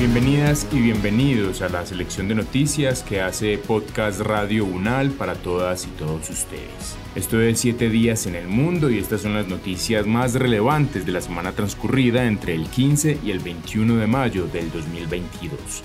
Bienvenidas y bienvenidos a la selección de noticias que hace Podcast Radio UNAL para todas y todos ustedes. Esto es 7 días en el mundo y estas son las noticias más relevantes de la semana transcurrida entre el 15 y el 21 de mayo del 2022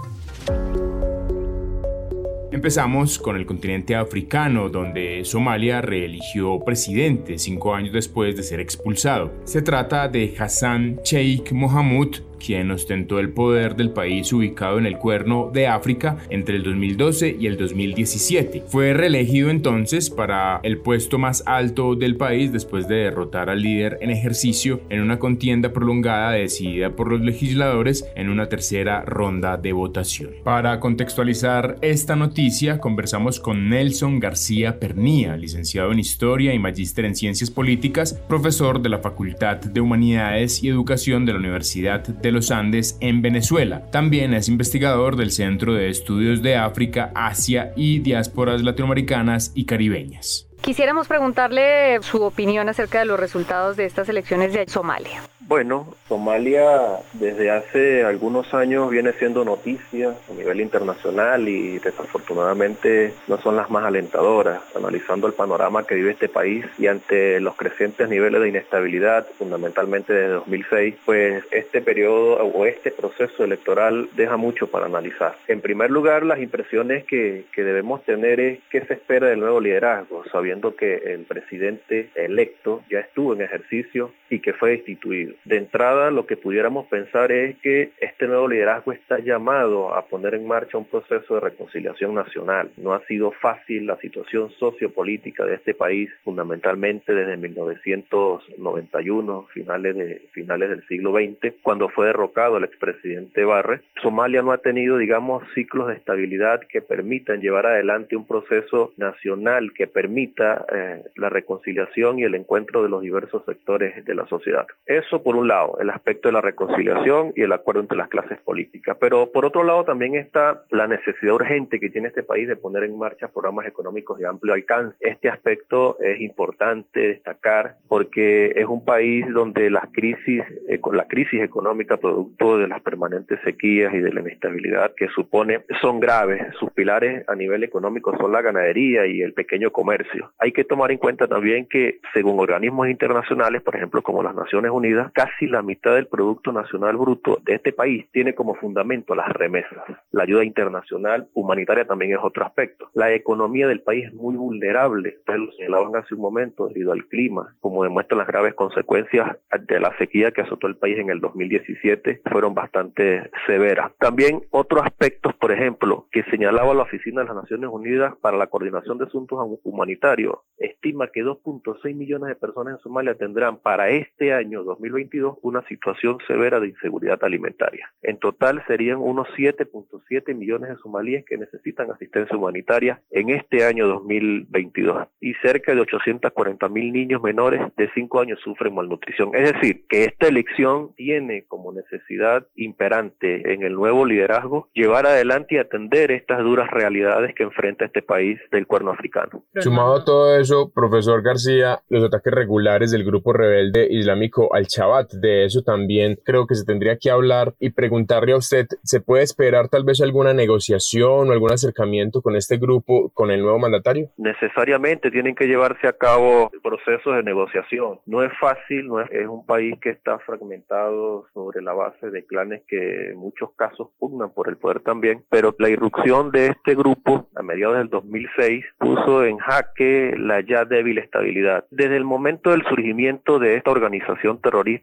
Empezamos con el continente africano, donde Somalia reeligió presidente cinco años después de ser expulsado. Se trata de Hassan Sheikh Mohamud, quien ostentó el poder del país ubicado en el cuerno de África entre el 2012 y el 2017. Fue reelegido entonces para el puesto más alto del país después de derrotar al líder en ejercicio en una contienda prolongada decidida por los legisladores en una tercera ronda de votación. Para contextualizar esta noticia, conversamos con Nelson García Pernía, licenciado en Historia y magíster en Ciencias Políticas, profesor de la Facultad de Humanidades y Educación de la Universidad de los Andes en Venezuela. También es investigador del Centro de Estudios de África, Asia y Diásporas Latinoamericanas y Caribeñas. Quisiéramos preguntarle su opinión acerca de los resultados de estas elecciones de Somalia. Bueno, Somalia desde hace algunos años viene siendo noticia a nivel internacional y desafortunadamente no son las más alentadoras, analizando el panorama que vive este país y ante los crecientes niveles de inestabilidad, fundamentalmente desde 2006, pues este periodo o este proceso electoral deja mucho para analizar. En primer lugar, las impresiones que, que debemos tener es qué se espera del nuevo liderazgo, sabiendo que el presidente electo ya estuvo en ejercicio y que fue destituido. De entrada, lo que pudiéramos pensar es que este nuevo liderazgo está llamado a poner en marcha un proceso de reconciliación nacional. No ha sido fácil la situación sociopolítica de este país, fundamentalmente desde 1991, finales, de, finales del siglo XX, cuando fue derrocado el expresidente Barre. Somalia no ha tenido, digamos, ciclos de estabilidad que permitan llevar adelante un proceso nacional que permita eh, la reconciliación y el encuentro de los diversos sectores de la sociedad. Eso por un lado, el aspecto de la reconciliación y el acuerdo entre las clases políticas. Pero por otro lado también está la necesidad urgente que tiene este país de poner en marcha programas económicos de amplio alcance. Este aspecto es importante destacar porque es un país donde las crisis, eh, la crisis económica producto de las permanentes sequías y de la inestabilidad que supone son graves. Sus pilares a nivel económico son la ganadería y el pequeño comercio. Hay que tomar en cuenta también que según organismos internacionales, por ejemplo como las Naciones Unidas, casi la mitad del Producto Nacional Bruto de este país tiene como fundamento las remesas. La ayuda internacional humanitaria también es otro aspecto. La economía del país es muy vulnerable, ustedes lo señalaban hace un momento, debido al clima, como demuestran las graves consecuencias de la sequía que azotó el país en el 2017, fueron bastante severas. También otros aspectos, por ejemplo, que señalaba la Oficina de las Naciones Unidas para la Coordinación de Asuntos Humanitarios, estima que 2.6 millones de personas en Somalia tendrán para este año 2022 una situación severa de inseguridad alimentaria. En total serían unos 7.7 millones de somalíes que necesitan asistencia humanitaria en este año 2022 y cerca de 840 mil niños menores de 5 años sufren malnutrición. Es decir, que esta elección tiene como necesidad imperante en el nuevo liderazgo llevar adelante y atender estas duras realidades que enfrenta este país del cuerno africano. Sumado a todo eso, profesor García, los ataques regulares del grupo rebelde islámico Al-Shabaab De eso también creo que se tendría que hablar y preguntarle a usted, ¿se puede esperar tal vez alguna negociación o algún acercamiento con este grupo, con el nuevo mandatario? Necesariamente tienen que llevarse a cabo procesos de negociación. No es fácil, no es, es un país que está fragmentado sobre la base de clanes que en muchos casos pugnan por el poder también, pero la irrupción de este grupo a mediados del 2006 puso en jaque la ya débil estabilidad. Desde el momento del surgimiento de esta organización terrorista,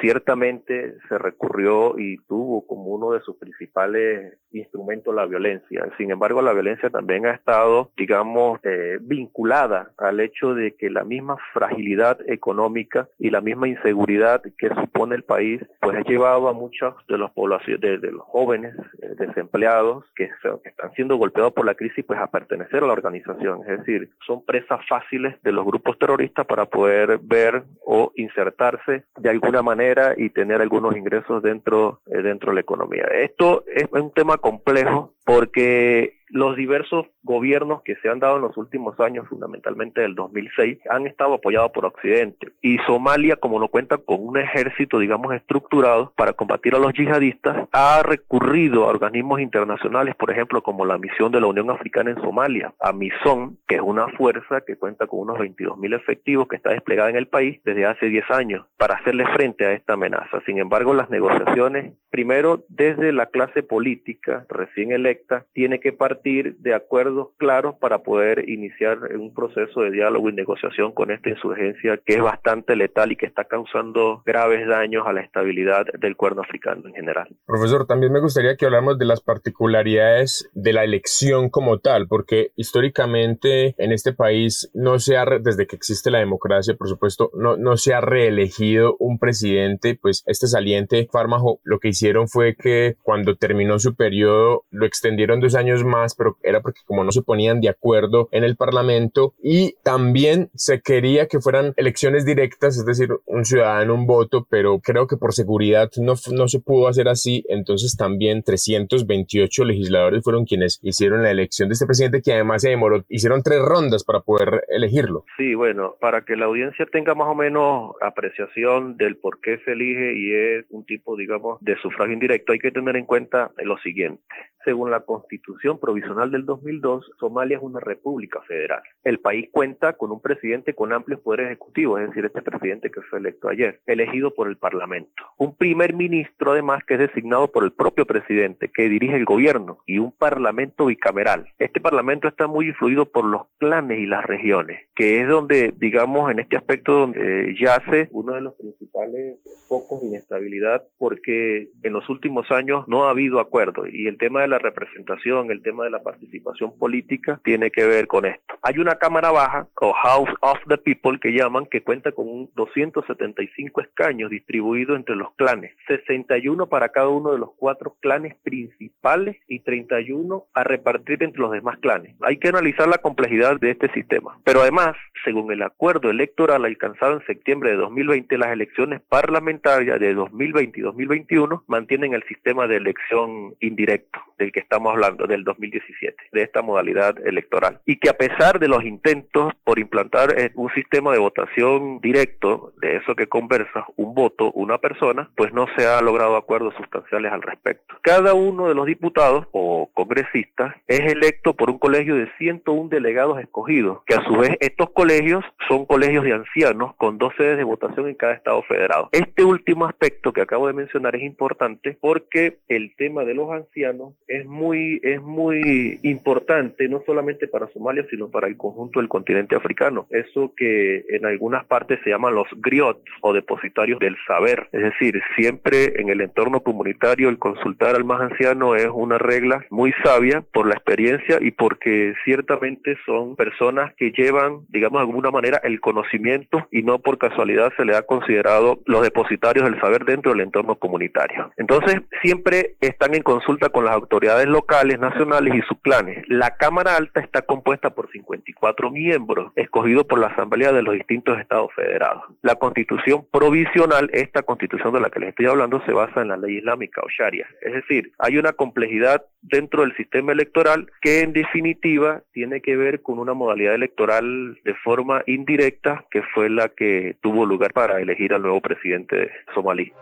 ciertamente se recurrió y tuvo como uno de sus principales instrumentos la violencia. Sin embargo, la violencia también ha estado, digamos, eh, vinculada al hecho de que la misma fragilidad económica y la misma inseguridad que supone el país, pues ha llevado a muchos de los poblaciones, de, los jóvenes eh, desempleados que, que están siendo golpeados por la crisis, pues a pertenecer a la organización. Es decir, son presas fáciles de los grupos terroristas para poder ver o insertarse de alguna manera y tener algunos ingresos dentro, eh, dentro de la economía. Esto es un tema complejo porque los diversos gobiernos que se han dado en los últimos años, fundamentalmente del 2006, han estado apoyados por Occidente. Y Somalia, como no cuenta con un ejército, digamos, estructurado para combatir a los yihadistas, ha recurrido a organismos internacionales, por ejemplo, como la misión de la Unión Africana en Somalia, a MISON, que es una fuerza que cuenta con unos 22 mil efectivos que está desplegada en el país desde hace 10 años para hacerle frente a esta amenaza. Sin embargo, las negociaciones, primero desde la clase política recién electa, tiene que partir de acuerdos claros para poder iniciar un proceso de diálogo y negociación con esta insurgencia que es bastante letal y que está causando graves daños a la estabilidad del cuerno africano en general. Profesor, también me gustaría que habláramos de las particularidades de la elección como tal, porque históricamente en este país no se ha, desde que existe la democracia, por supuesto, no, no se ha reelegido un presidente, pues este saliente Fármaco lo que hicieron fue que cuando terminó su periodo lo extendieron dos años más pero era porque como no se ponían de acuerdo en el Parlamento y también se quería que fueran elecciones directas, es decir, un ciudadano, un voto, pero creo que por seguridad no, no se pudo hacer así, entonces también 328 legisladores fueron quienes hicieron la elección de este presidente que además se demoró, hicieron tres rondas para poder elegirlo. Sí, bueno, para que la audiencia tenga más o menos apreciación del por qué se elige y es un tipo, digamos, de sufragio indirecto, hay que tener en cuenta lo siguiente. Según la Constitución Provisional del 2002, Somalia es una república federal. El país cuenta con un presidente con amplios poderes ejecutivos, es decir, este presidente que fue electo ayer, elegido por el Parlamento. Un primer ministro, además, que es designado por el propio presidente, que dirige el gobierno, y un parlamento bicameral. Este parlamento está muy influido por los clanes y las regiones, que es donde, digamos, en este aspecto donde yace uno de los principales focos de inestabilidad, porque en los últimos años no ha habido acuerdo, y el tema de la representación, el tema de la participación política, tiene que ver con esto. Hay una Cámara Baja, o House of the People, que llaman, que cuenta con 275 escaños distribuidos entre los clanes, 61 para cada uno de los cuatro clanes principales y 31 a repartir entre los demás clanes. Hay que analizar la complejidad de este sistema. Pero además, según el acuerdo electoral alcanzado en septiembre de 2020, las elecciones parlamentarias de 2020 y 2021 mantienen el sistema de elección indirecto, del que estamos hablando, del 2017, de esta modalidad electoral. Y que a pesar de los intentos por implantar eh, un sistema de votación directo, de eso que conversa, un voto, una persona, pues no se ha logrado acuerdos sustanciales al respecto. Cada uno de los diputados o congresistas es electo por un colegio de 101 delegados escogidos, que a su vez estos colegios son colegios de ancianos con dos sedes de votación en cada estado federado. Este último aspecto que acabo de mencionar es importante porque el tema de los ancianos es muy, es muy importante, no solamente para Somalia, sino para el conjunto del continente africano. Eso que en algunas partes se llaman los griots o depositarios del saber. Es decir, siempre en el entorno comunitario el consultar al más anciano es una regla muy sabia por la experiencia y porque ciertamente son personas que llevan, digamos de alguna manera, el conocimiento y no por casualidad se le ha considerado los depositarios del saber dentro del entorno comunitario. Entonces, siempre están en consulta con las autoridades locales, nacionales y sus clanes. La Cámara Alta está compuesta por 54 miembros, escogidos por la Asamblea de los distintos estados federados. La constitución provisional, esta constitución de la que les estoy hablando, se basa en la ley islámica o sharia. Es decir, hay una complejidad dentro del sistema electoral que en definitiva tiene que ver con una modalidad electoral de forma indirecta que fue la que tuvo lugar para elegir al nuevo presidente somalí.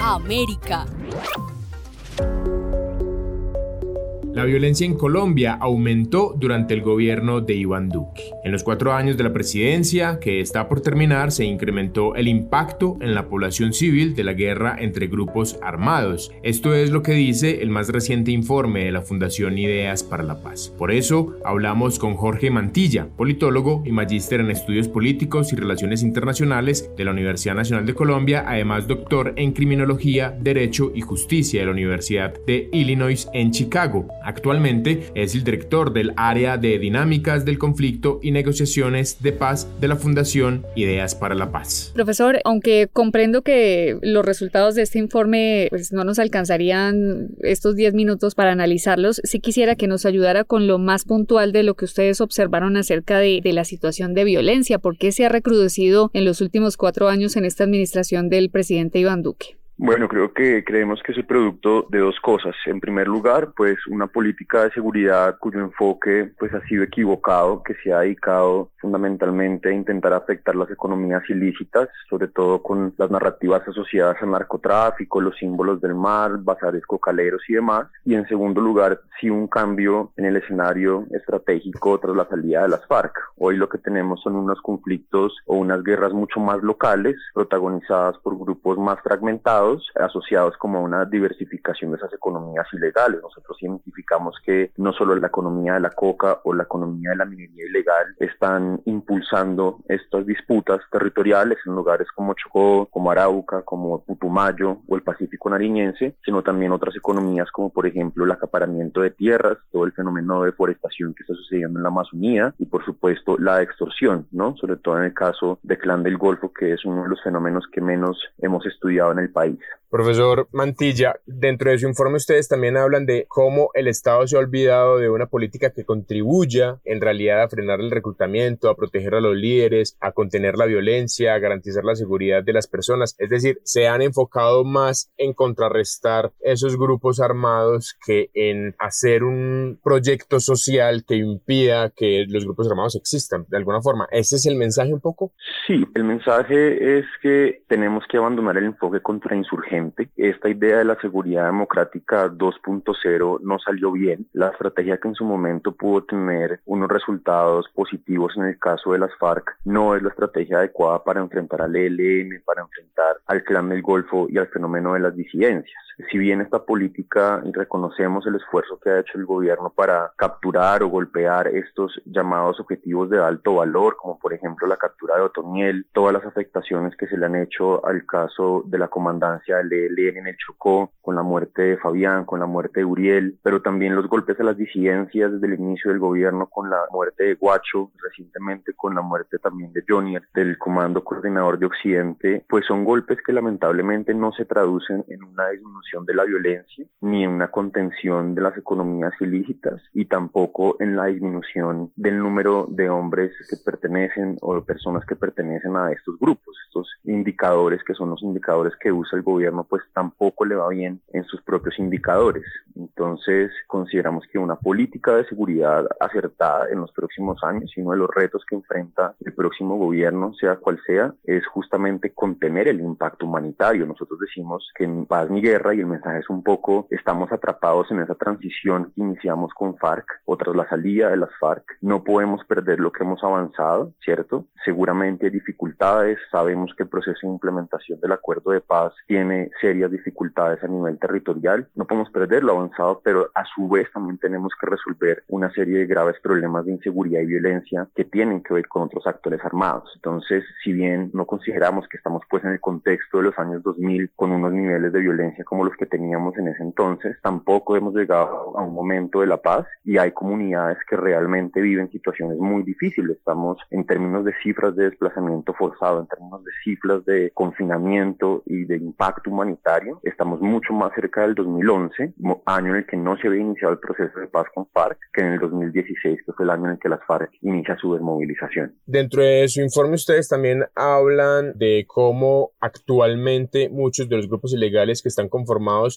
América. La violencia en Colombia aumentó durante el gobierno de Iván Duque. En los cuatro años de la presidencia, que está por terminar, se incrementó el impacto en la población civil de la guerra entre grupos armados. Esto es lo que dice el más reciente informe de la Fundación Ideas para la Paz. Por eso, hablamos con Jorge Mantilla, politólogo y magíster en estudios políticos y relaciones internacionales de la Universidad Nacional de Colombia, además doctor en criminología, derecho y justicia de la Universidad de Illinois en Chicago. Actualmente es el director del área de dinámicas del conflicto y negociaciones de paz de la Fundación Ideas para la Paz. Profesor, aunque comprendo que los resultados de este informe pues, no nos alcanzarían estos 10 minutos para analizarlos, sí quisiera que nos ayudara con lo más puntual de lo que ustedes observaron acerca de, de la situación de violencia, por qué se ha recrudecido en los últimos cuatro años en esta administración del presidente Iván Duque. Bueno, creo que creemos que es el producto de dos cosas. En primer lugar, pues una política de seguridad cuyo enfoque pues ha sido equivocado, que se ha dedicado fundamentalmente a intentar afectar las economías ilícitas, sobre todo con las narrativas asociadas al narcotráfico, los símbolos del mar, bazares cocaleros y demás. Y en segundo lugar, sí un cambio en el escenario estratégico tras la salida de las FARC. Hoy lo que tenemos son unos conflictos o unas guerras mucho más locales, protagonizadas por grupos más fragmentados asociados como a una diversificación de esas economías ilegales. Nosotros identificamos que no solo la economía de la coca o la economía de la minería ilegal están impulsando estas disputas territoriales en lugares como Chocó, como Arauca, como Putumayo o el Pacífico nariñense, sino también otras economías como por ejemplo el acaparamiento de tierras, todo el fenómeno de deforestación que está sucediendo en la Amazonía y por supuesto la extorsión, ¿no? Sobre todo en el caso de Clan del Golfo, que es uno de los fenómenos que menos hemos estudiado en el país. Profesor Mantilla, dentro de su informe ustedes también hablan de cómo el Estado se ha olvidado de una política que contribuya en realidad a frenar el reclutamiento, a proteger a los líderes, a contener la violencia, a garantizar la seguridad de las personas. Es decir, se han enfocado más en contrarrestar esos grupos armados que en hacer un proyecto social que impida que los grupos armados existan de alguna forma. ¿Ese es el mensaje un poco? Sí, el mensaje es que tenemos que abandonar el enfoque contra insurgente. Esta idea de la seguridad democrática 2.0 no salió bien. La estrategia que en su momento pudo tener unos resultados positivos en el caso de las FARC no es la estrategia adecuada para enfrentar al ELN, para enfrentar al clan del Golfo y al fenómeno de las disidencias. Si bien esta política, reconocemos el esfuerzo que ha hecho el gobierno para capturar o golpear estos llamados objetivos de alto valor, como por ejemplo la captura de Otoniel, todas las afectaciones que se le han hecho al caso de la comandancia del ELN en el Chocó, con la muerte de Fabián, con la muerte de Uriel, pero también los golpes a las disidencias desde el inicio del gobierno con la muerte de Guacho, recientemente con la muerte también de Johnny, del Comando Coordinador de Occidente, pues son golpes que lamentablemente no se traducen en una disminución de la violencia, ni en una contención de las economías ilícitas, y tampoco en la disminución del número de hombres que pertenecen o de personas que pertenecen a estos grupos. Estos indicadores que son los indicadores que usa el gobierno, pues tampoco le va bien en sus propios indicadores. Entonces, consideramos que una política de seguridad acertada en los próximos años y uno de los retos que enfrenta el próximo gobierno, sea cual sea, es justamente contener el impacto humanitario. Nosotros decimos que en paz ni guerra, y el mensaje es un poco, estamos atrapados en esa transición que iniciamos con FARC o tras la salida de las FARC. No podemos perder lo que hemos avanzado, ¿cierto? Seguramente hay dificultades, sabemos que el proceso de implementación del acuerdo de paz tiene serias dificultades a nivel territorial. No podemos perder lo avanzado, pero a su vez también tenemos que resolver una serie de graves problemas de inseguridad y violencia que tienen que ver con otros actores armados. Entonces, si bien no consideramos que estamos pues en el contexto de los años 2000 con unos niveles de violencia como como los que teníamos en ese entonces. Tampoco hemos llegado a un momento de la paz y hay comunidades que realmente viven situaciones muy difíciles. Estamos en términos de cifras de desplazamiento forzado, en términos de cifras de confinamiento y de impacto humanitario, estamos mucho más cerca del 2011, año en el que no se había iniciado el proceso de paz con FARC, que en el 2016, que fue el año en el que las FARC inicia su desmovilización. Dentro de su informe ustedes también hablan de cómo actualmente muchos de los grupos ilegales que están conformados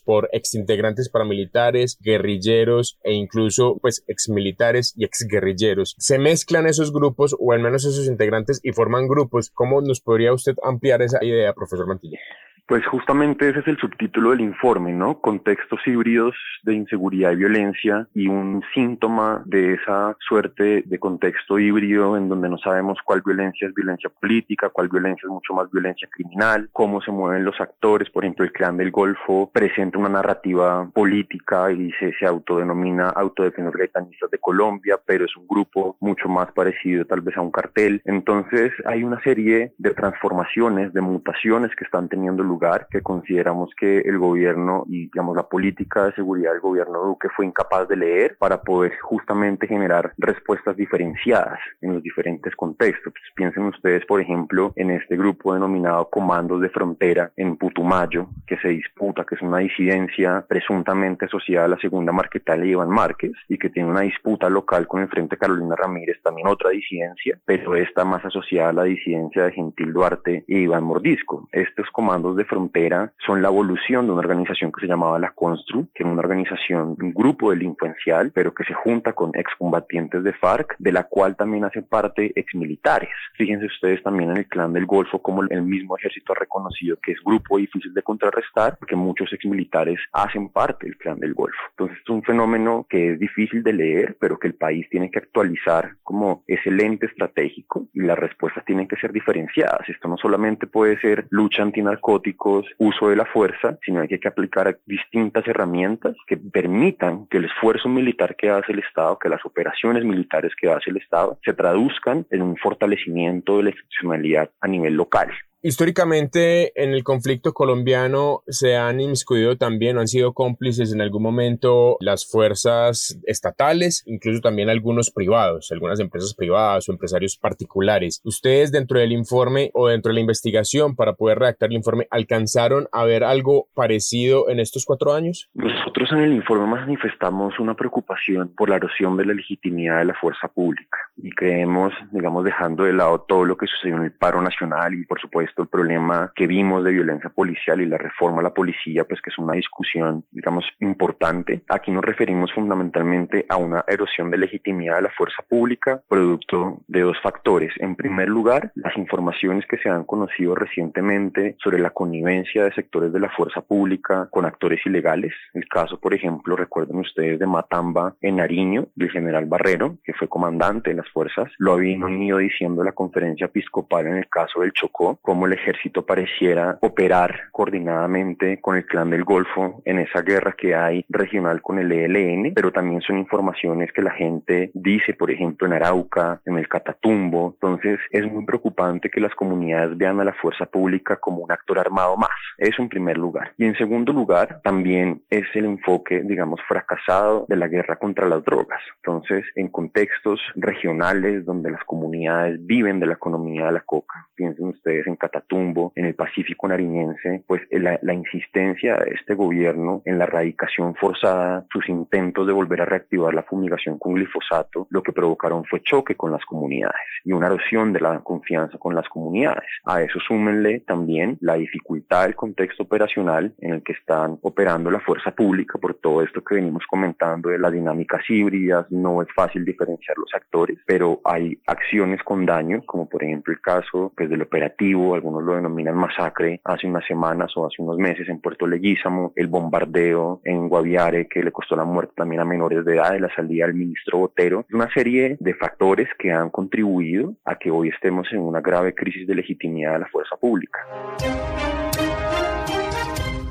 por exintegrantes paramilitares, guerrilleros e incluso pues exmilitares y exguerrilleros, se mezclan esos grupos o al menos esos integrantes y forman grupos. ¿Cómo nos podría usted ampliar esa idea, profesor Mantilla? Pues justamente ese es el subtítulo del informe, ¿no? Contextos híbridos de inseguridad y violencia y un síntoma de esa suerte de contexto híbrido en donde no sabemos cuál violencia es violencia política, cuál violencia es mucho más violencia criminal, cómo se mueven los actores, por ejemplo, el clan del Golfo presenta una narrativa política y se, se autodenomina Autodefensores Gaitanistas de Colombia, pero es un grupo mucho más parecido tal vez a un cartel. Entonces hay una serie de transformaciones, de mutaciones que están teniendo lugar lugar que consideramos que el gobierno y digamos la política de seguridad del gobierno Duque fue incapaz de leer para poder justamente generar respuestas diferenciadas en los diferentes contextos. Pues piensen ustedes, por ejemplo, en este grupo denominado Comandos de Frontera en Putumayo, que se disputa, que es una disidencia presuntamente asociada a la segunda marquetal de Iván Márquez y que tiene una disputa local con el Frente Carolina Ramírez, también otra disidencia, pero esta más asociada a la disidencia de Gentil Duarte y Iván Mordisco. Estos comandos de frontera son la evolución de una organización que se llamaba la Constru, que es una organización, un grupo delincuencial, pero que se junta con excombatientes de FARC, de la cual también hacen parte exmilitares. Fíjense ustedes también en el clan del Golfo, como el mismo ejército ha reconocido que es grupo difícil de contrarrestar, porque muchos exmilitares hacen parte del clan del Golfo. Entonces es un fenómeno que es difícil de leer, pero que el país tiene que actualizar como ese lente estratégico y las respuestas tienen que ser diferenciadas. Esto no solamente puede ser lucha antinarcótica, uso de la fuerza, sino hay que aplicar distintas herramientas que permitan que el esfuerzo militar que hace el Estado, que las operaciones militares que hace el Estado, se traduzcan en un fortalecimiento de la institucionalidad a nivel local. Históricamente en el conflicto colombiano se han inmiscuido también han sido cómplices en algún momento las fuerzas estatales, incluso también algunos privados, algunas empresas privadas o empresarios particulares. ¿Ustedes dentro del informe o dentro de la investigación para poder redactar el informe alcanzaron a ver algo parecido en estos cuatro años? Nosotros en el informe manifestamos una preocupación por la erosión de la legitimidad de la fuerza pública y creemos, digamos, dejando de lado todo lo que sucedió en el paro nacional y por supuesto el problema que vimos de violencia policial y la reforma a la policía, pues que es una discusión, digamos, importante. Aquí nos referimos fundamentalmente a una erosión de legitimidad de la fuerza pública, producto de dos factores. En primer lugar, las informaciones que se han conocido recientemente sobre la connivencia de sectores de la fuerza pública con actores ilegales. El caso, por ejemplo, recuerden ustedes de Matamba en Nariño, del general Barrero, que fue comandante de las fuerzas, lo había ido diciendo la conferencia episcopal en el caso del Chocó, como el ejército pareciera operar coordinadamente con el clan del Golfo en esa guerra que hay regional con el ELN, pero también son informaciones que la gente dice, por ejemplo, en Arauca, en el Catatumbo. Entonces es muy preocupante que las comunidades vean a la fuerza pública como un actor armado más. Eso en primer lugar. Y en segundo lugar, también es el enfoque, digamos, fracasado de la guerra contra las drogas. Entonces, en contextos regionales donde las comunidades viven de la economía de la coca, piensen ustedes en Catatumbo, Tumbo, en el Pacífico nariñense, pues eh, la, insistencia de este gobierno en la erradicación forzada, sus intentos de volver a reactivar la fumigación con glifosato, lo que provocaron fue choque con las comunidades y una erosión de la confianza con las comunidades. A eso súmenle también la dificultad del contexto operacional en el que están operando la fuerza pública por todo esto que venimos comentando de las dinámicas híbridas, no es fácil diferenciar los actores, pero hay acciones con daño, como por ejemplo el caso pues, del operativo, algunos lo denominan masacre, hace unas semanas o hace unos meses en Puerto Leguízamo, el bombardeo en Guaviare que le costó la muerte también a menores de edad de la salida del ministro Botero, una serie de factores que han contribuido a que hoy estemos en una grave crisis de legitimidad de la fuerza pública.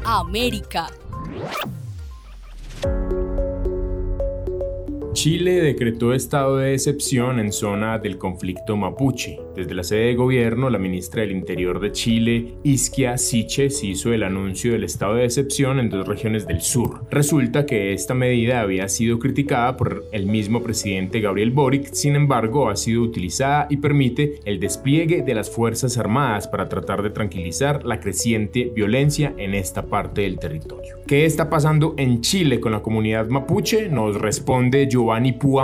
América. Chile decretó estado de excepción en zona del conflicto mapuche. Desde la sede de gobierno, la ministra del Interior de Chile, Isquia Siches, hizo el anuncio del estado de excepción en dos regiones del sur. Resulta que esta medida había sido criticada por el mismo presidente Gabriel Boric, sin embargo, ha sido utilizada y permite el despliegue de las Fuerzas Armadas para tratar de tranquilizar la creciente violencia en esta parte del territorio. ¿Qué está pasando en Chile con la comunidad mapuche? Nos responde Giovanni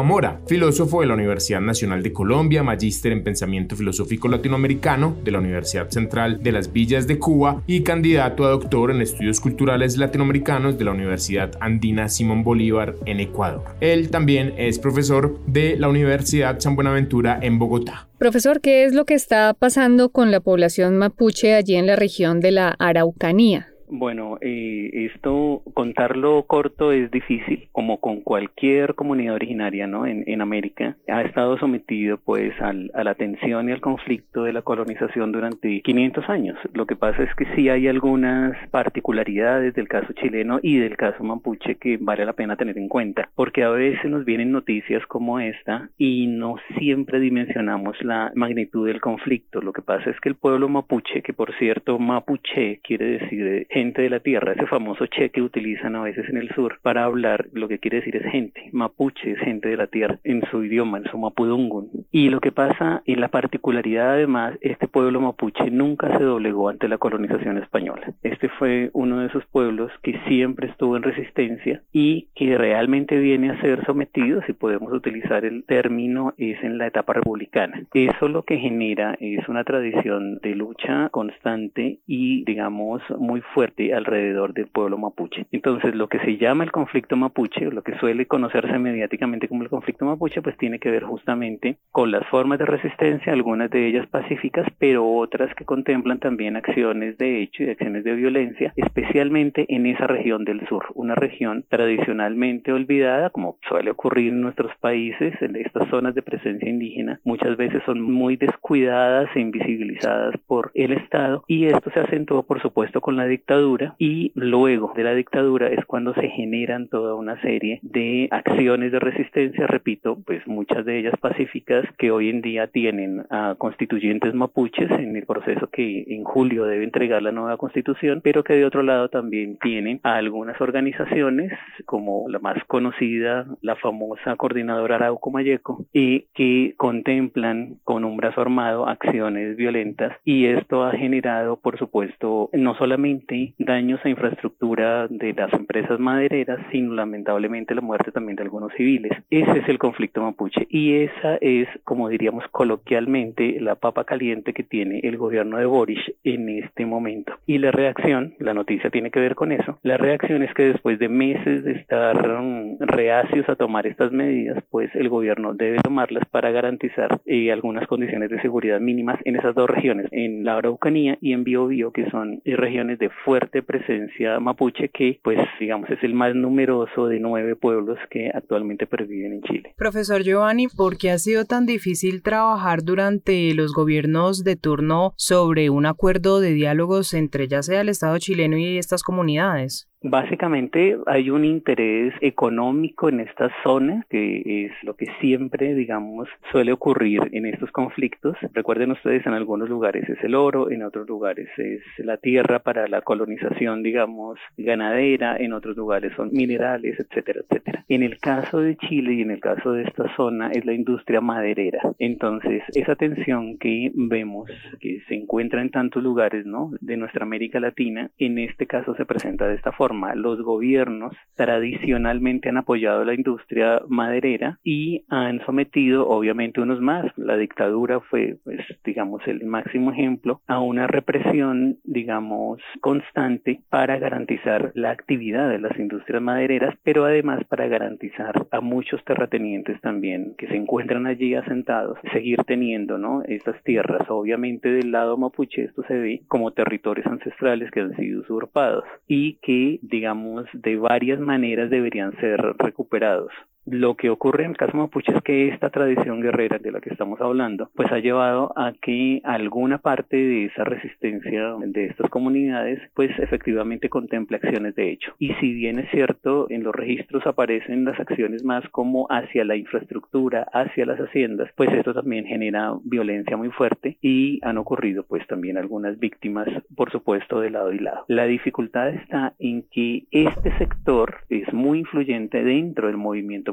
Mora, filósofo de la Universidad Nacional de Colombia, magíster en pensamiento filosófico latinoamericano de la Universidad Central de las Villas de Cuba y candidato a doctor en estudios culturales latinoamericanos de la Universidad Andina Simón Bolívar en Ecuador. Él también es profesor de la Universidad San Buenaventura en Bogotá. Profesor, ¿qué es lo que está pasando con la población mapuche allí en la región de la Araucanía? Bueno, eh, esto contarlo corto es difícil, como con cualquier comunidad originaria, ¿no? En, en América ha estado sometido, pues, al, a la tensión y al conflicto de la colonización durante 500 años. Lo que pasa es que sí hay algunas particularidades del caso chileno y del caso mapuche que vale la pena tener en cuenta, porque a veces nos vienen noticias como esta y no siempre dimensionamos la magnitud del conflicto. Lo que pasa es que el pueblo mapuche, que por cierto mapuche quiere decir gente de la tierra, ese famoso che que utilizan a veces en el sur para hablar, lo que quiere decir es gente, mapuche es gente de la tierra en su idioma, en su mapudungun. Y lo que pasa en la particularidad además, este pueblo mapuche nunca se doblegó ante la colonización española. Este fue uno de esos pueblos que siempre estuvo en resistencia y que realmente viene a ser sometido, si podemos utilizar el término, es en la etapa republicana. Eso lo que genera es una tradición de lucha constante y digamos muy fuerte alrededor del pueblo mapuche. Entonces, lo que se llama el conflicto mapuche, o lo que suele conocerse mediáticamente como el conflicto mapuche, pues tiene que ver justamente con las formas de resistencia, algunas de ellas pacíficas, pero otras que contemplan también acciones de hecho y acciones de violencia, especialmente en esa región del sur, una región tradicionalmente olvidada, como suele ocurrir en nuestros países, en estas zonas de presencia indígena, muchas veces son muy descuidadas e invisibilizadas por el Estado, y esto se acentuó, por supuesto, con la dictadura y luego de la dictadura es cuando se generan toda una serie de acciones de resistencia, repito, pues muchas de ellas pacíficas que hoy en día tienen a constituyentes mapuches en el proceso que en julio debe entregar la nueva constitución, pero que de otro lado también tienen a algunas organizaciones como la más conocida, la famosa coordinadora Arauco Mayeco, y que contemplan con un brazo armado acciones violentas y esto ha generado, por supuesto, no solamente daños a infraestructura de las empresas madereras, sino lamentablemente la muerte también de algunos civiles. Ese es el conflicto mapuche y esa es, como diríamos coloquialmente, la papa caliente que tiene el gobierno de Boris en este momento. Y la reacción, la noticia tiene que ver con eso, la reacción es que después de meses de estar mm, reacios a tomar estas medidas, pues el gobierno debe tomarlas para garantizar eh, algunas condiciones de seguridad mínimas en esas dos regiones, en la Araucanía y en Biobío, que son eh, regiones de fuerte presencia mapuche que, pues, digamos, es el más numeroso de nueve pueblos que actualmente perviven en Chile. Profesor Giovanni, ¿por qué ha sido tan difícil trabajar durante los gobiernos de turno sobre un acuerdo de diálogos entre ya sea el Estado chileno y estas comunidades? Básicamente hay un interés económico en estas zonas, que es lo que siempre, digamos, suele ocurrir en estos conflictos. Recuerden ustedes, en algunos lugares es el oro, en otros lugares es la tierra para la colonización, digamos, ganadera, en otros lugares son minerales, etcétera, etcétera. En el caso de Chile y en el caso de esta zona es la industria maderera. Entonces, esa tensión que vemos que se encuentra en tantos lugares, ¿no? De nuestra América Latina, en este caso se presenta de esta forma los gobiernos tradicionalmente han apoyado la industria maderera y han sometido, obviamente unos más, la dictadura fue, pues, digamos, el máximo ejemplo, a una represión, digamos, constante para garantizar la actividad de las industrias madereras, pero además para garantizar a muchos terratenientes también que se encuentran allí asentados, seguir teniendo, ¿no? Estas tierras, obviamente del lado mapuche esto se ve como territorios ancestrales que han sido usurpados y que digamos, de varias maneras deberían ser recuperados. Lo que ocurre en el caso mapuche es que esta tradición guerrera de la que estamos hablando, pues ha llevado a que alguna parte de esa resistencia de estas comunidades, pues efectivamente contemple acciones de hecho. Y si bien es cierto, en los registros aparecen las acciones más como hacia la infraestructura, hacia las haciendas, pues esto también genera violencia muy fuerte y han ocurrido pues también algunas víctimas, por supuesto, de lado y lado. La dificultad está en que este sector es muy influyente dentro del movimiento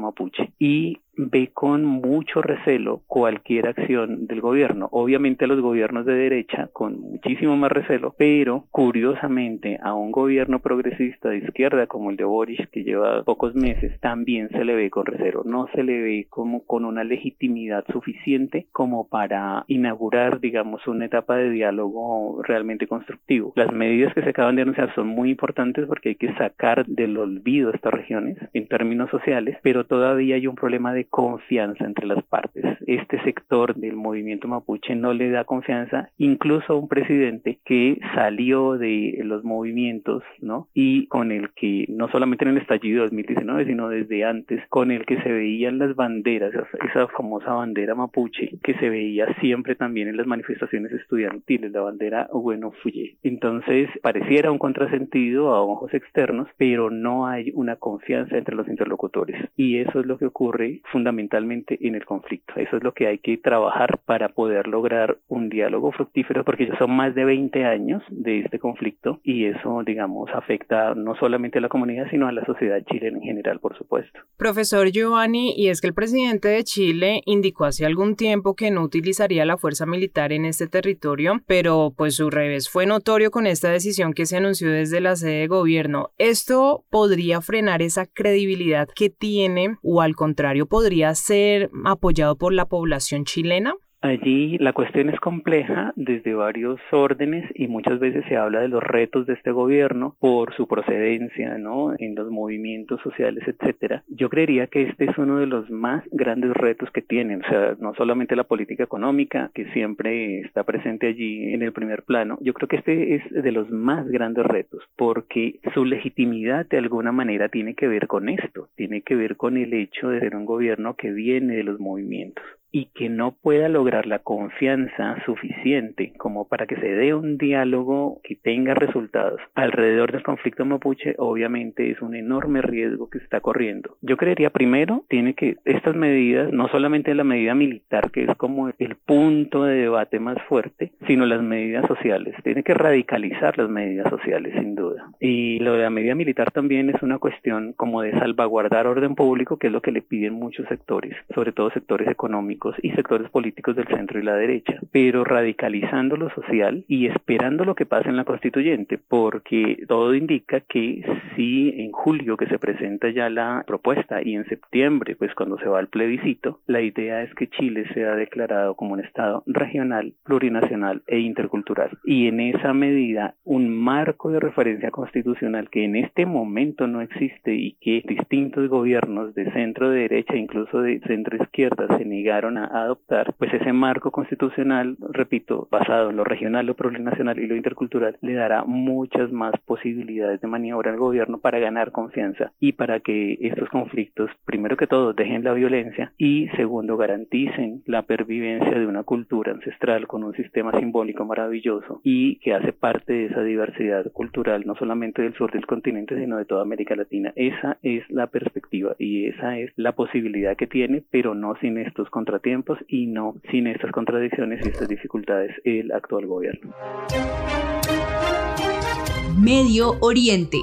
y ve con mucho recelo cualquier acción del gobierno. Obviamente los gobiernos de derecha con muchísimo más recelo, pero curiosamente a un gobierno progresista de izquierda como el de Boris que lleva pocos meses también se le ve con recelo, no se le ve como con una legitimidad suficiente como para inaugurar digamos una etapa de diálogo realmente constructivo. Las medidas que se acaban de anunciar son muy importantes porque hay que sacar del olvido estas regiones en términos sociales, pero todavía hay un problema de confianza entre las partes. Este sector del movimiento mapuche no le da confianza incluso a un presidente que salió de los movimientos, ¿no? Y con el que, no solamente en el estallido de 2019, sino desde antes, con el que se veían las banderas, esa famosa bandera mapuche que se veía siempre también en las manifestaciones estudiantiles, la bandera Bueno Fuye. Entonces, pareciera un contrasentido a ojos externos, pero no hay una confianza entre los interlocutores. Y eso es lo que ocurre fundamentalmente en el conflicto. Eso es lo que hay que trabajar para poder lograr un diálogo fructífero, porque ya son más de 20 años de este conflicto y eso, digamos, afecta no solamente a la comunidad, sino a la sociedad chilena en general, por supuesto. Profesor Giovanni, y es que el presidente de Chile indicó hace algún tiempo que no utilizaría la fuerza militar en este territorio, pero pues su revés fue notorio con esta decisión que se anunció desde la sede de gobierno. ¿Esto podría frenar esa credibilidad que tiene o al contrario podría ser apoyado por la población chilena? Allí la cuestión es compleja desde varios órdenes y muchas veces se habla de los retos de este gobierno por su procedencia, ¿no? En los movimientos sociales, etcétera. Yo creería que este es uno de los más grandes retos que tienen, o sea, no solamente la política económica que siempre está presente allí en el primer plano. Yo creo que este es de los más grandes retos porque su legitimidad de alguna manera tiene que ver con esto, tiene que ver con el hecho de ser un gobierno que viene de los movimientos y que no pueda lograr la confianza suficiente como para que se dé un diálogo que tenga resultados alrededor del conflicto mapuche, obviamente es un enorme riesgo que está corriendo. Yo creería primero tiene que estas medidas, no solamente la medida militar, que es como el punto de debate más fuerte, sino las medidas sociales. Tiene que radicalizar las medidas sociales, sin duda. Y lo de la medida militar también es una cuestión como de salvaguardar orden público, que es lo que le piden muchos sectores, sobre todo sectores económicos y sectores políticos del centro y la derecha, pero radicalizando lo social y esperando lo que pase en la constituyente, porque todo indica que si en julio que se presenta ya la propuesta y en septiembre, pues cuando se va al plebiscito, la idea es que Chile sea declarado como un Estado regional, plurinacional e intercultural. Y en esa medida, un marco de referencia constitucional que en este momento no existe y que distintos gobiernos de centro de derecha, incluso de centro izquierda, se negaron a adoptar, pues ese marco constitucional, repito, basado en lo regional, lo plurinacional y lo intercultural, le dará muchas más posibilidades de maniobra al gobierno para ganar confianza y para que estos conflictos, primero que todo, dejen la violencia y segundo, garanticen la pervivencia de una cultura ancestral con un sistema simbólico maravilloso y que hace parte de esa diversidad cultural, no solamente del sur del continente, sino de toda América Latina. Esa es la perspectiva y esa es la posibilidad que tiene, pero no sin estos contratos tiempos y no sin estas contradicciones y estas dificultades el actual gobierno. Medio Oriente.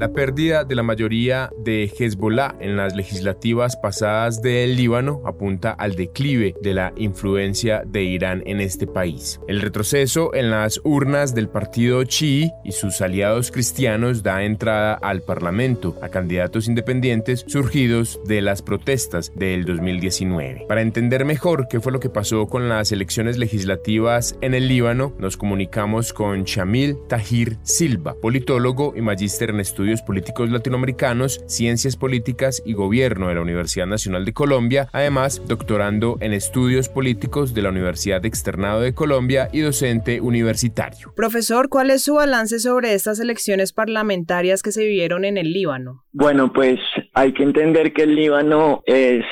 La pérdida de la mayoría de Hezbollah en las legislativas pasadas del Líbano apunta al declive de la influencia de Irán en este país. El retroceso en las urnas del partido chií y sus aliados cristianos da entrada al Parlamento a candidatos independientes surgidos de las protestas del 2019. Para entender mejor qué fue lo que pasó con las elecciones legislativas en el Líbano, nos comunicamos con Shamil Tahir Silva, politólogo y magíster en estudios Estudios Políticos Latinoamericanos, Ciencias Políticas y Gobierno de la Universidad Nacional de Colombia, además doctorando en Estudios Políticos de la Universidad Externado de Colombia y docente universitario. Profesor, ¿cuál es su balance sobre estas elecciones parlamentarias que se vivieron en el Líbano? Bueno, pues hay que entender que el Líbano es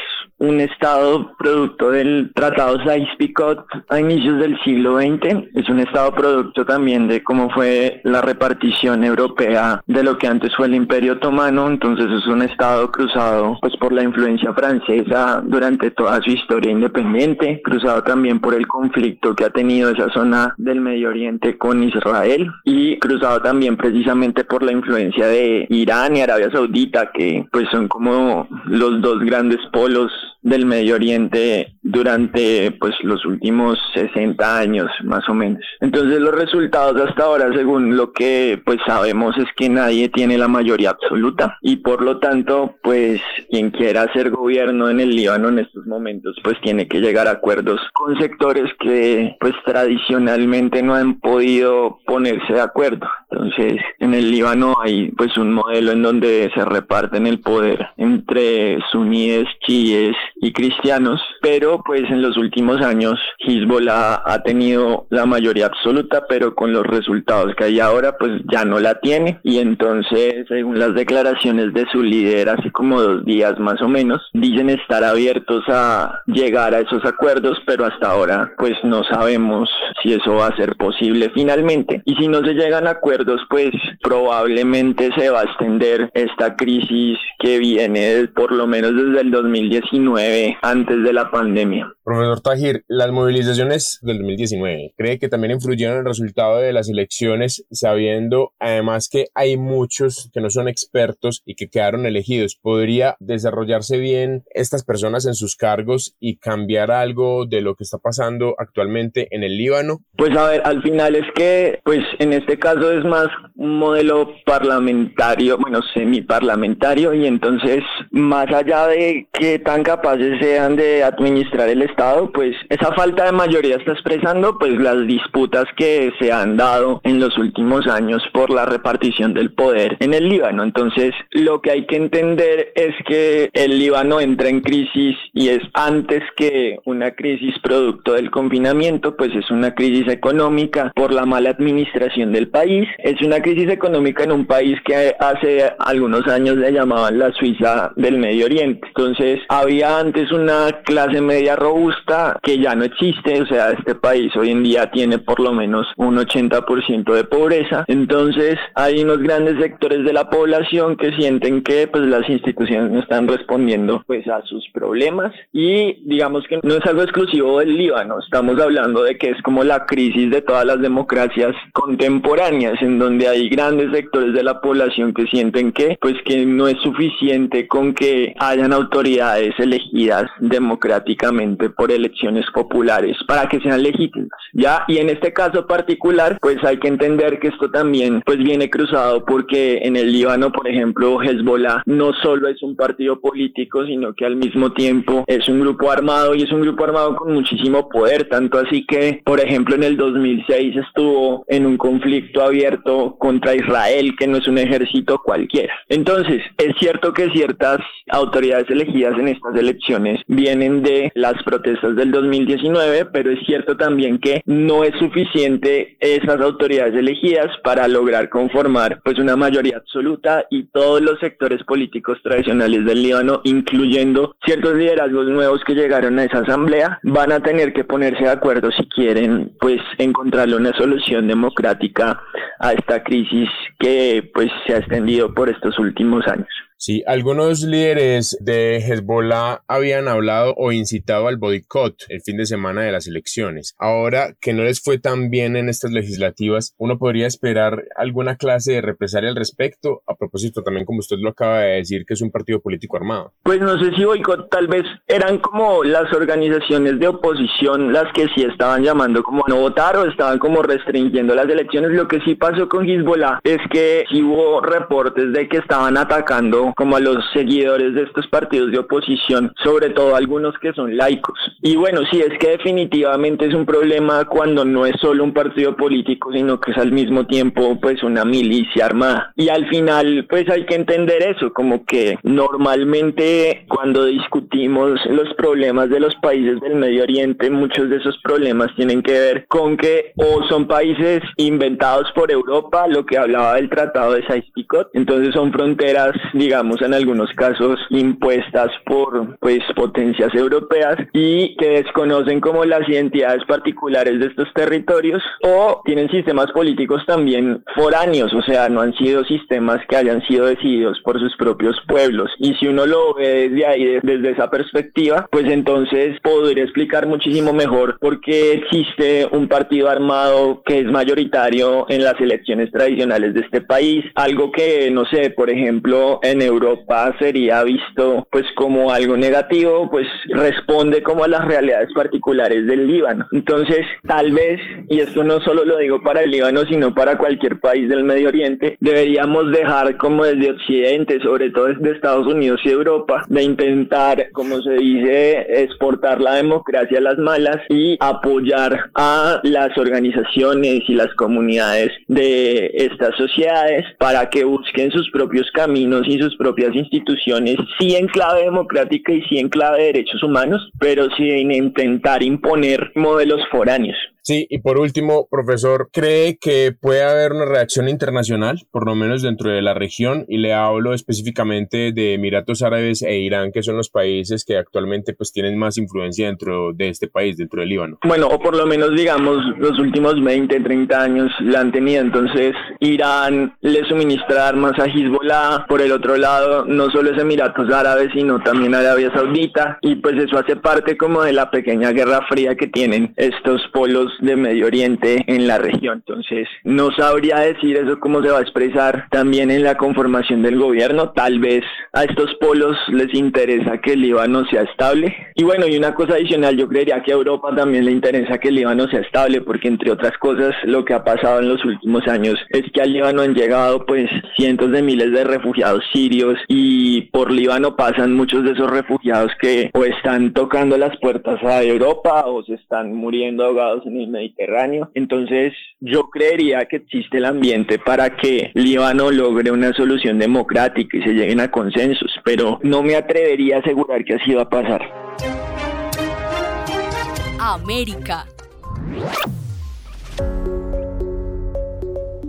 un estado producto del Tratado Sykes-Picot a inicios del siglo XX. Es un estado producto también de cómo fue la repartición europea de lo que antes fue el Imperio Otomano. Entonces es un estado cruzado pues por la influencia francesa durante toda su historia independiente, cruzado también por el conflicto que ha tenido esa zona del Medio Oriente con Israel y cruzado también precisamente por la influencia de Irán y Arabia Saudita que pues son como los dos grandes polos del Medio Oriente durante pues los últimos 60 años más o menos. Entonces los resultados hasta ahora según lo que pues sabemos es que nadie tiene la mayoría absoluta y por lo tanto pues quien quiera hacer gobierno en el Líbano en estos momentos pues tiene que llegar a acuerdos con sectores que pues tradicionalmente no han podido ponerse de acuerdo. Entonces en el Líbano hay pues un modelo en donde se reparten el poder entre suníes, chiíes y cristianos, pero pues en los últimos años Hezbollah ha tenido la mayoría absoluta, pero con los resultados que hay ahora pues ya no la tiene. Y entonces según las declaraciones de su líder hace como dos días más o menos, dicen estar abiertos a llegar a esos acuerdos, pero hasta ahora pues no sabemos si eso va a ser posible finalmente. Y si no se llegan a acuerdos pues probablemente se va a extender esta crisis que viene por lo menos desde el 2019 antes de la pandemia. Profesor Tajir, las movilizaciones del 2019, ¿cree que también influyeron en el resultado de las elecciones, sabiendo además que hay muchos que no son expertos y que quedaron elegidos? ¿Podría desarrollarse bien estas personas en sus cargos y cambiar algo de lo que está pasando actualmente en el Líbano? Pues a ver, al final es que, pues en este caso es más un modelo parlamentario, bueno, semi-parlamentario, y entonces más allá de qué tan capaces sean de administrar el Estado, pues esa falta de mayoría está expresando pues las disputas que se han dado en los últimos años por la repartición del poder en el Líbano. Entonces, lo que hay que entender es que el Líbano entra en crisis y es antes que una crisis producto del confinamiento, pues es una crisis económica por la mala administración del país. Es una crisis económica en un país que hace algunos años le llamaban la Suiza del Medio Oriente. Entonces, había es una clase media robusta que ya no existe, o sea, este país hoy en día tiene por lo menos un 80% de pobreza, entonces hay unos grandes sectores de la población que sienten que pues las instituciones no están respondiendo pues a sus problemas. Y digamos que no es algo exclusivo del Líbano, estamos hablando de que es como la crisis de todas las democracias contemporáneas en donde hay grandes sectores de la población que sienten que pues que no es suficiente con que hayan autoridades elegidas democráticamente por elecciones populares para que sean legítimas. Ya, y en este caso particular, pues hay que entender que esto también pues viene cruzado porque en el Líbano, por ejemplo, Hezbollah no solo es un partido político, sino que al mismo tiempo es un grupo armado y es un grupo armado con muchísimo poder, tanto así que, por ejemplo, en el 2006 estuvo en un conflicto abierto contra Israel, que no es un ejército cualquiera. Entonces, es cierto que ciertas autoridades elegidas en estas elecciones vienen de las protestas del 2019, pero es cierto también que no es suficiente esas autoridades elegidas para lograr conformar pues una mayoría absoluta y todos los sectores políticos tradicionales del Líbano, incluyendo ciertos liderazgos nuevos que llegaron a esa asamblea, van a tener que ponerse de acuerdo si quieren pues encontrarle una solución democrática a esta crisis que pues se ha extendido por estos últimos años. Sí, algunos líderes de Hezbollah habían hablado o incitado al boicot el fin de semana de las elecciones. Ahora que no les fue tan bien en estas legislativas, uno podría esperar alguna clase de represalia al respecto. A propósito, también como usted lo acaba de decir, que es un partido político armado. Pues no sé si boicot tal vez eran como las organizaciones de oposición las que sí estaban llamando como a no votar o estaban como restringiendo las elecciones. Lo que sí pasó con Hezbollah es que hubo reportes de que estaban atacando como, a los seguidores de estos partidos de oposición, sobre todo algunos que son laicos. Y bueno, sí, es que definitivamente es un problema cuando no es solo un partido político, sino que es al mismo tiempo pues una milicia armada. Y al final pues hay que entender eso, como que normalmente cuando discutimos los problemas de los países del Medio Oriente, muchos de esos problemas tienen que ver con que o son países inventados por Europa, lo que hablaba del Tratado de Sykes-Picot, entonces son fronteras, digamos, en algunos casos impuestas por pues potencias europeas y que desconocen como las identidades particulares de estos territorios o tienen sistemas políticos también foráneos, o sea, no han sido sistemas que hayan sido decididos por sus propios pueblos. Y si uno lo ve desde ahí, desde esa perspectiva, pues entonces podría explicar muchísimo mejor por qué existe un partido armado que es mayoritario en las elecciones tradicionales de este país, algo que, no sé, por ejemplo, en Europa sería visto pues como algo negativo, pues responde como a las realidades particulares del Líbano. Entonces, tal vez, y esto no solo lo digo para el Líbano, sino para cualquier país del Medio Oriente, deberíamos dejar como desde Occidente, sobre todo desde Estados Unidos y Europa, de intentar, como se dice, exportar la democracia a las malas y apoyar a las organizaciones y las comunidades de estas sociedades para que busquen sus propios caminos y sus propias instituciones, sí en clave democrática y sí en clave de derechos humanos, pero sin intentar imponer modelos foráneos. Sí, y por último, profesor, ¿cree que puede haber una reacción internacional, por lo menos dentro de la región? Y le hablo específicamente de Emiratos Árabes e Irán, que son los países que actualmente pues tienen más influencia dentro de este país, dentro del Líbano. Bueno, o por lo menos digamos los últimos 20, 30 años la han tenido. Entonces, Irán le suministra armas a Hezbollah. Por el otro lado, no solo es Emiratos Árabes, sino también Arabia Saudita. Y pues eso hace parte como de la pequeña guerra fría que tienen estos polos de Medio Oriente en la región. Entonces, no sabría decir eso cómo se va a expresar también en la conformación del gobierno. Tal vez a estos polos les interesa que el Líbano sea estable. Y bueno, y una cosa adicional, yo creería que a Europa también le interesa que el Líbano sea estable, porque entre otras cosas, lo que ha pasado en los últimos años es que al Líbano han llegado pues cientos de miles de refugiados sirios y por Líbano pasan muchos de esos refugiados que o están tocando las puertas a Europa o se están muriendo ahogados en Mediterráneo. Entonces, yo creería que existe el ambiente para que Líbano logre una solución democrática y se lleguen a consensos, pero no me atrevería a asegurar que así va a pasar. América.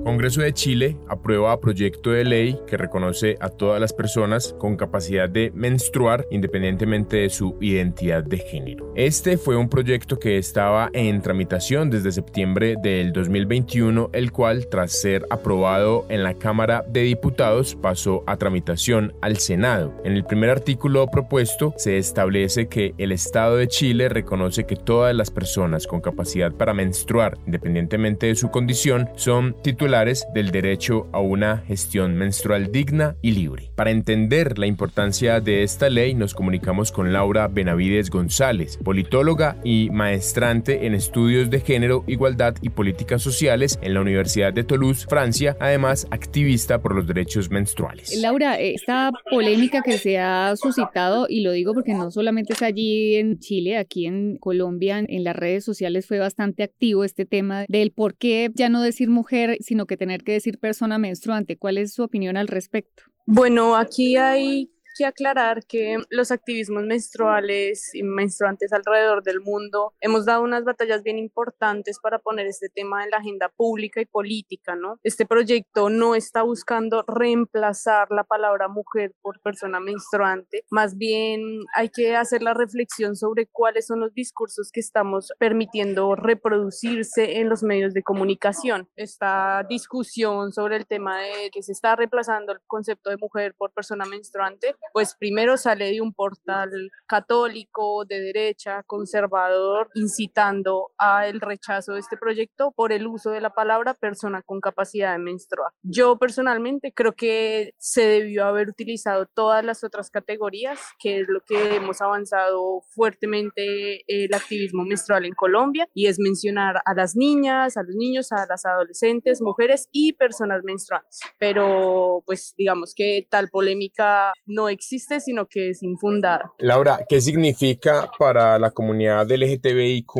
Congreso de Chile aprueba proyecto de ley que reconoce a todas las personas con capacidad de menstruar independientemente de su identidad de género. Este fue un proyecto que estaba en tramitación desde septiembre del 2021, el cual tras ser aprobado en la Cámara de Diputados pasó a tramitación al Senado. En el primer artículo propuesto se establece que el Estado de Chile reconoce que todas las personas con capacidad para menstruar independientemente de su condición son titulares del derecho a una gestión menstrual digna y libre. Para entender la importancia de esta ley nos comunicamos con Laura Benavides González, politóloga y maestrante en estudios de género, igualdad y políticas sociales en la Universidad de Toulouse, Francia, además activista por los derechos menstruales. Laura, esta polémica que se ha suscitado, y lo digo porque no solamente es allí en Chile, aquí en Colombia, en las redes sociales fue bastante activo este tema del por qué ya no decir mujer, sino que tener que decir persona menstruante. ¿Cuál es su opinión al respecto? Bueno, aquí hay que aclarar que los activismos menstruales y menstruantes alrededor del mundo hemos dado unas batallas bien importantes para poner este tema en la agenda pública y política, ¿no? Este proyecto no está buscando reemplazar la palabra mujer por persona menstruante, más bien hay que hacer la reflexión sobre cuáles son los discursos que estamos permitiendo reproducirse en los medios de comunicación. Esta discusión sobre el tema de que se está reemplazando el concepto de mujer por persona menstruante pues primero sale de un portal católico, de derecha, conservador, incitando al rechazo de este proyecto por el uso de la palabra persona con capacidad de menstruar. Yo personalmente creo que se debió haber utilizado todas las otras categorías, que es lo que hemos avanzado fuertemente el activismo menstrual en Colombia, y es mencionar a las niñas, a los niños, a las adolescentes, mujeres y personas menstruantes. Pero pues digamos que tal polémica no existe, sino que es infundada. Laura, ¿qué significa para la comunidad LGTBIQ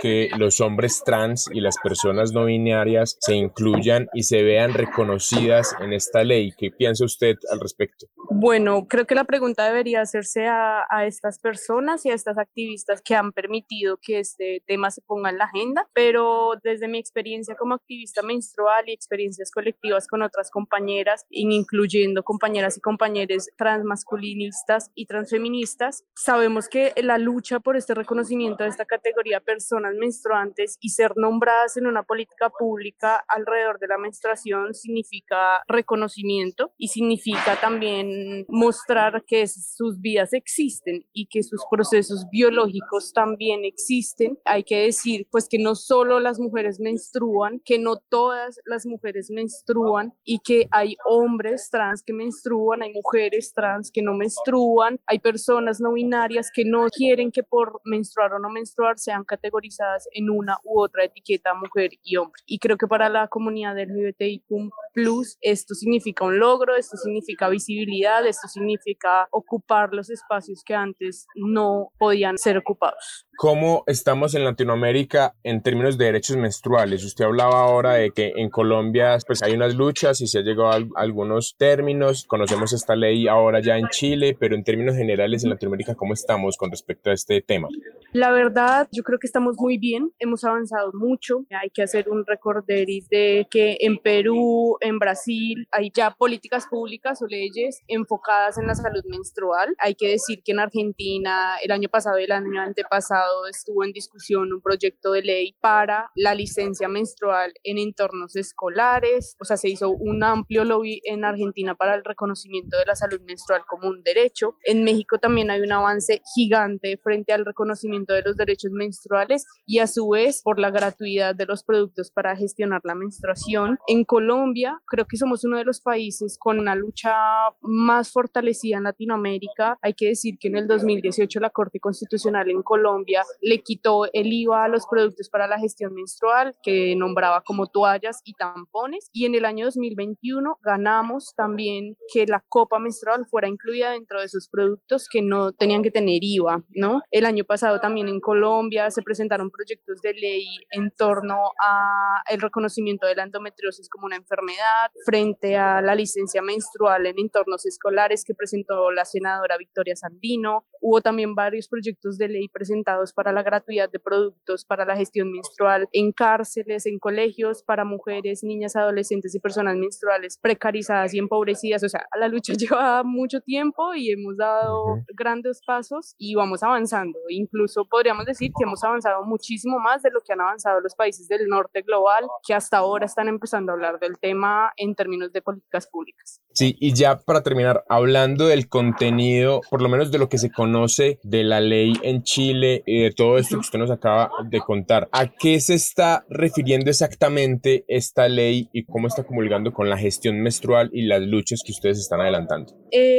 que los hombres trans y las personas no binarias se incluyan y se vean reconocidas en esta ley? ¿Qué piensa usted al respecto? Bueno, creo que la pregunta debería hacerse a, a estas personas y a estas activistas que han permitido que este tema se ponga en la agenda, pero desde mi experiencia como activista menstrual y experiencias colectivas con otras compañeras, incluyendo compañeras y compañeros transmasculinistas y transfeministas, sabemos que la lucha por este reconocimiento de esta categoría personas menstruantes y ser nombradas en una política pública alrededor de la menstruación significa reconocimiento y significa también mostrar que sus vidas existen y que sus procesos biológicos también existen. Hay que decir pues que no solo las mujeres menstruan, que no todas las mujeres menstruan y que hay hombres trans que menstruan, hay mujeres trans que no menstruan, hay personas no binarias que no quieren que por menstruar o no menstruar sean categorizadas en una u otra etiqueta mujer y hombre. Y creo que para la comunidad LGBTIQ plus esto significa un logro, esto significa visibilidad, esto significa ocupar los espacios que antes no podían ser ocupados. ¿Cómo estamos en Latinoamérica en términos de derechos menstruales? Usted hablaba ahora de que en Colombia pues hay unas luchas y se ha llegado a algunos términos. Conocemos esta ley ahora ya en Chile, pero en términos generales en Latinoamérica, ¿cómo estamos con respecto a este tema? La verdad, yo creo que estamos muy bien, hemos avanzado mucho. Hay que hacer un recorderis de que en Perú, en Brasil, hay ya políticas públicas o leyes enfocadas en la salud menstrual. Hay que decir que en Argentina, el año pasado y el año antepasado, estuvo en discusión un proyecto de ley para la licencia menstrual en entornos escolares, o sea, se hizo un amplio lobby en Argentina para el reconocimiento de la salud menstrual como un derecho. En México también hay un avance gigante frente al reconocimiento de los derechos menstruales y a su vez por la gratuidad de los productos para gestionar la menstruación. En Colombia, creo que somos uno de los países con una lucha más fortalecida en Latinoamérica. Hay que decir que en el 2018 la Corte Constitucional en Colombia le quitó el IVA a los productos para la gestión menstrual que nombraba como toallas y tampones y en el año 2021 ganamos también que la copa menstrual fuera incluida dentro de esos productos que no tenían que tener IVA, ¿no? El año pasado también en Colombia se presentaron proyectos de ley en torno a el reconocimiento de la endometriosis como una enfermedad frente a la licencia menstrual en entornos escolares que presentó la senadora Victoria Sandino. Hubo también varios proyectos de ley presentados para la gratuidad de productos para la gestión menstrual en cárceles, en colegios, para mujeres, niñas, adolescentes y personas menstruales precarizadas y empobrecidas. O sea, la lucha lleva mucho tiempo y hemos dado grandes pasos y vamos avanzando. Incluso podríamos decir que hemos avanzado muchísimo más de lo que han avanzado los países del norte global, que hasta ahora están empezando a hablar del tema en términos de políticas públicas. Sí, y ya para terminar, hablando del contenido, por lo menos de lo que se conoce de la ley en Chile, y de todo esto que usted nos acaba de contar, ¿a qué se está refiriendo exactamente esta ley y cómo está comulgando con la gestión menstrual y las luchas que ustedes están adelantando?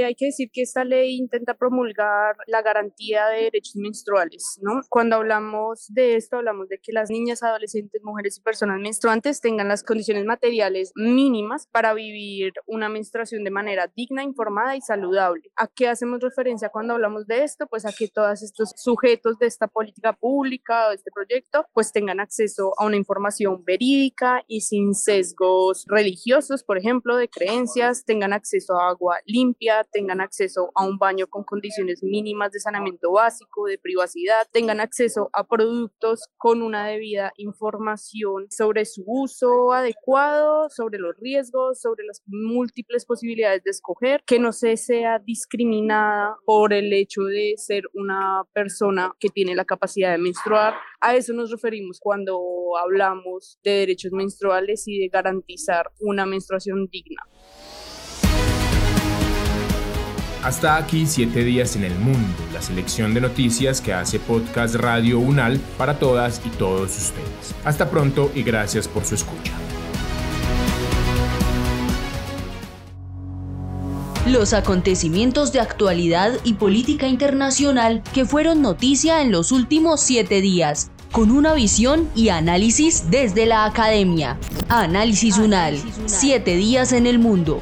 Hay que decir que esta ley intenta promulgar la garantía de derechos menstruales, ¿no? Cuando hablamos de esto, hablamos de que las niñas, adolescentes, mujeres y personas menstruantes tengan las condiciones materiales mínimas para vivir una menstruación de manera digna, informada y saludable. ¿A qué hacemos referencia cuando hablamos de esto? Pues a que todos estos sujetos de esta política pública o de este proyecto pues tengan acceso a una información verídica y sin sesgos religiosos, por ejemplo, de creencias, tengan acceso a agua limpia, tengan acceso a un baño con condiciones mínimas de saneamiento básico, de privacidad, tengan acceso a productos con una debida información sobre su uso adecuado, sobre los riesgos, sobre las múltiples posibilidades de escoger, que no se sea discriminada por el hecho de ser una persona que tiene la capacidad de menstruar. A eso nos referimos cuando hablamos de derechos menstruales y de garantizar una menstruación digna. Hasta aquí 7 días en el mundo, la selección de noticias que hace Podcast Radio UNAL para todas y todos ustedes. Hasta pronto y gracias por su escucha. Los acontecimientos de actualidad y política internacional que fueron noticia en los últimos siete días, con una visión y análisis desde la academia. Análisis UNAL, siete días en el mundo.